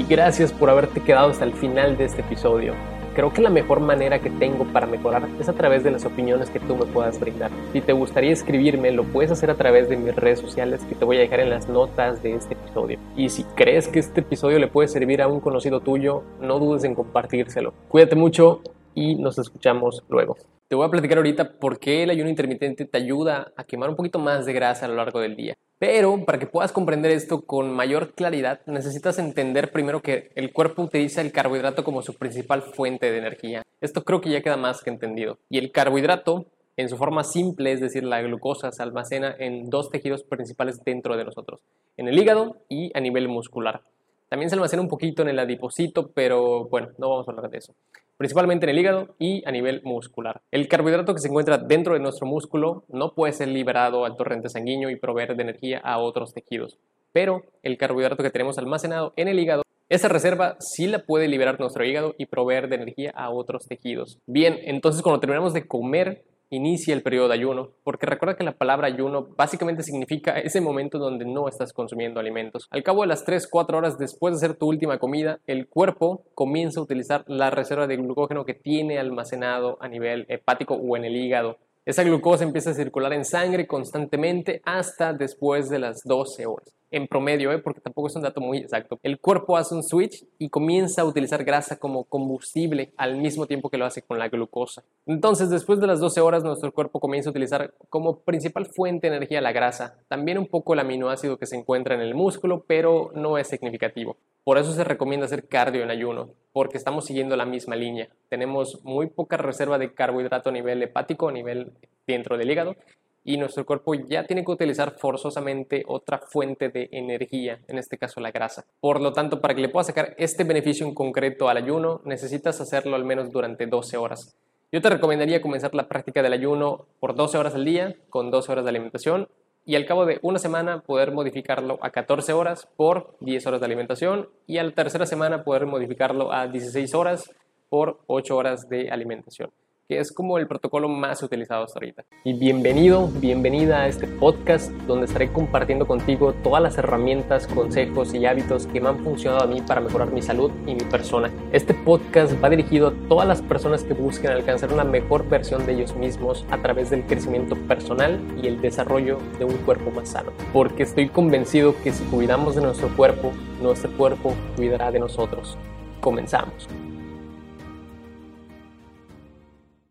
y gracias por haberte quedado hasta el final de este episodio. Creo que la mejor manera que tengo para mejorar es a través de las opiniones que tú me puedas brindar. Si te gustaría escribirme, lo puedes hacer a través de mis redes sociales que te voy a dejar en las notas de este episodio. Y si crees que este episodio le puede servir a un conocido tuyo, no dudes en compartírselo. Cuídate mucho y nos escuchamos luego. Te voy a platicar ahorita por qué el ayuno intermitente te ayuda a quemar un poquito más de grasa a lo largo del día. Pero para que puedas comprender esto con mayor claridad, necesitas entender primero que el cuerpo utiliza el carbohidrato como su principal fuente de energía. Esto creo que ya queda más que entendido. Y el carbohidrato, en su forma simple, es decir, la glucosa, se almacena en dos tejidos principales dentro de nosotros, en el hígado y a nivel muscular. También se almacena un poquito en el adipocito, pero bueno, no vamos a hablar de eso. Principalmente en el hígado y a nivel muscular. El carbohidrato que se encuentra dentro de nuestro músculo no puede ser liberado al torrente sanguíneo y proveer de energía a otros tejidos. Pero el carbohidrato que tenemos almacenado en el hígado esa reserva sí la puede liberar nuestro hígado y proveer de energía a otros tejidos. Bien, entonces cuando terminamos de comer, inicia el periodo de ayuno, porque recuerda que la palabra ayuno básicamente significa ese momento donde no estás consumiendo alimentos. Al cabo de las 3-4 horas después de hacer tu última comida, el cuerpo comienza a utilizar la reserva de glucógeno que tiene almacenado a nivel hepático o en el hígado. Esa glucosa empieza a circular en sangre constantemente hasta después de las 12 horas en promedio, ¿eh? porque tampoco es un dato muy exacto, el cuerpo hace un switch y comienza a utilizar grasa como combustible al mismo tiempo que lo hace con la glucosa. Entonces, después de las 12 horas, nuestro cuerpo comienza a utilizar como principal fuente de energía la grasa, también un poco el aminoácido que se encuentra en el músculo, pero no es significativo. Por eso se recomienda hacer cardio en ayuno, porque estamos siguiendo la misma línea. Tenemos muy poca reserva de carbohidrato a nivel hepático, a nivel dentro del hígado, y nuestro cuerpo ya tiene que utilizar forzosamente otra fuente de energía, en este caso la grasa. Por lo tanto, para que le puedas sacar este beneficio en concreto al ayuno, necesitas hacerlo al menos durante 12 horas. Yo te recomendaría comenzar la práctica del ayuno por 12 horas al día, con 12 horas de alimentación, y al cabo de una semana poder modificarlo a 14 horas por 10 horas de alimentación, y a la tercera semana poder modificarlo a 16 horas por 8 horas de alimentación es como el protocolo más utilizado hasta ahorita. Y bienvenido, bienvenida a este podcast donde estaré compartiendo contigo todas las herramientas, consejos y hábitos que me han funcionado a mí para mejorar mi salud y mi persona. Este podcast va dirigido a todas las personas que busquen alcanzar una mejor versión de ellos mismos a través del crecimiento personal y el desarrollo de un cuerpo más sano. Porque estoy convencido que si cuidamos de nuestro cuerpo, nuestro cuerpo cuidará de nosotros. Comenzamos.